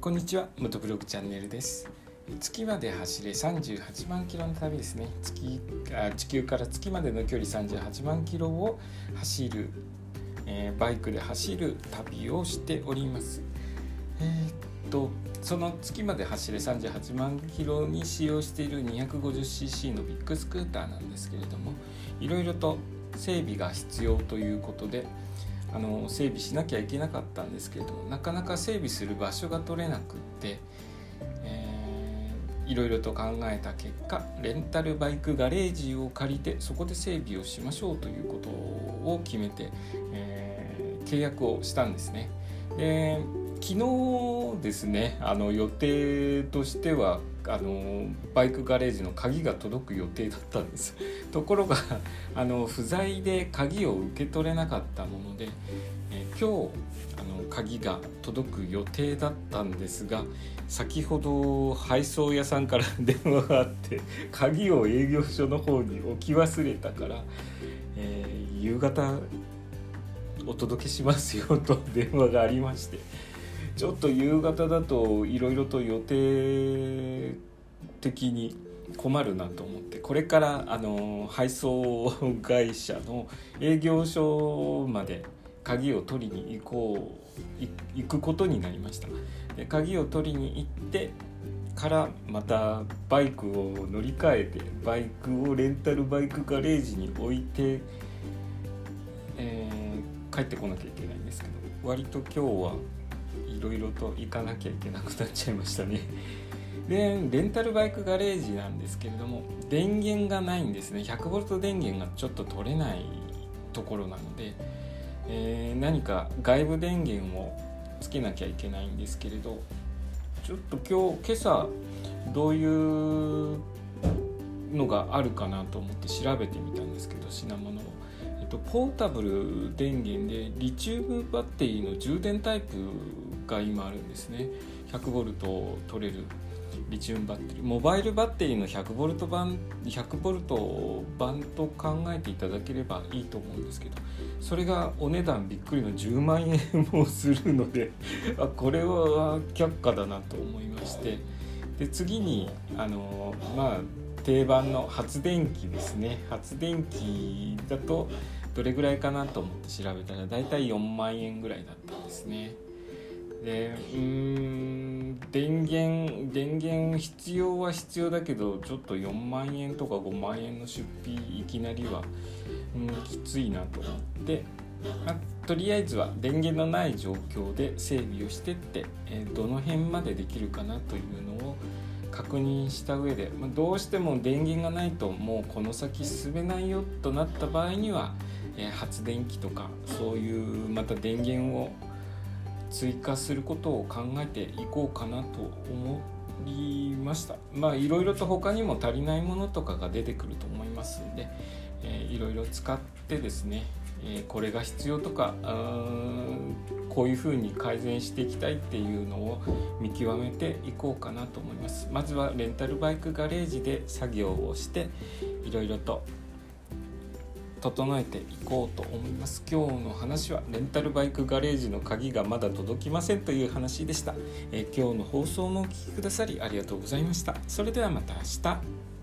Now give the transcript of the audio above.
こんにちは元ブログチャンネルです。月まで走れ38万キロの旅ですね。月あ地球から月までの距離38万キロを走る、えー、バイクで走る旅をしております。えー、っとその月まで走れ38万キロに使用している 250cc のビッグスクーターなんですけれどもいろいろと整備が必要ということであの整備しなきゃいけなかったんですけれどもなかなか整備する場所が取れなくって、えー、いろいろと考えた結果レンタルバイクガレージを借りてそこで整備をしましょうということを決めて、えー、契約をしたんですね。で昨日ですねあの予定としてはあのバイクガレージの鍵が届く予定だったんです。ところがあの不在で鍵を受け取れなかったもので、え今日あの鍵が届く予定だったんですが先ほど配送屋さんから電話があって鍵を営業所の方に置き忘れたから、えー、夕方お届けしますよと電話がありましてちょっと夕方だといろいろと予定的に困るなと思ってこれからあの配送会社の営業所まで鍵を取りに行こう行くことになりました。で鍵を取りに行ってからまたバイクを乗り換えてバイクをレンタルバイクガレージに置いて、えー、帰ってこなきゃいけないんですけど割と今日はいろいろと行かなきゃいけなくなっちゃいましたね。でレンタルバイクガレージなんですけれども電源がないんですね 100V 電源がちょっと取れないところなので、えー、何か外部電源をつけなきゃいけないんですけれどちょっと今日今朝どういうのがあるかなと思って調べてみたんですけど品物を、えっと、ポータブル電源でリチウムバッテリーの充電タイプが今あるんですね。100V 取れるリチウムバッテリー。モバイルバッテリーの 100V 版 100V 版と考えていただければいいと思うんですけどそれがお値段びっくりの10万円もするので あこれは却下だなと思いまして。で次にあのまあ定番の発電機ですね。発電機だとどれぐらいかなと思って調べたらだいたい4万円ぐらいだったんですね。でうん電源電源必要は必要だけどちょっと4万円とか5万円の出費いきなりは、うん、きついなと思って、まあ、とりあえずは電源のない状況で整備をしてって、えー、どの辺までできるかなというのを確認した上で、まあ、どうしても電源がないともうこの先進めないよとなった場合には、えー、発電機とかそういうまた電源を追加することを考えていこうかなと思いました。まあいろいろと他にも足りないものとかが出てくると思いますんで、えー、いろいろ使ってですね、えー、これが必要とかこういうふうに改善していきたいっていうのを見極めていこうかなと思います。まずはレンタルバイクガレージで作業をしていろいろと整えていこうと思います。今日の話はレンタルバイクガレージの鍵がまだ届きませんという話でした、え、今日の放送もお聴きくださりありがとうございました。それではまた明日。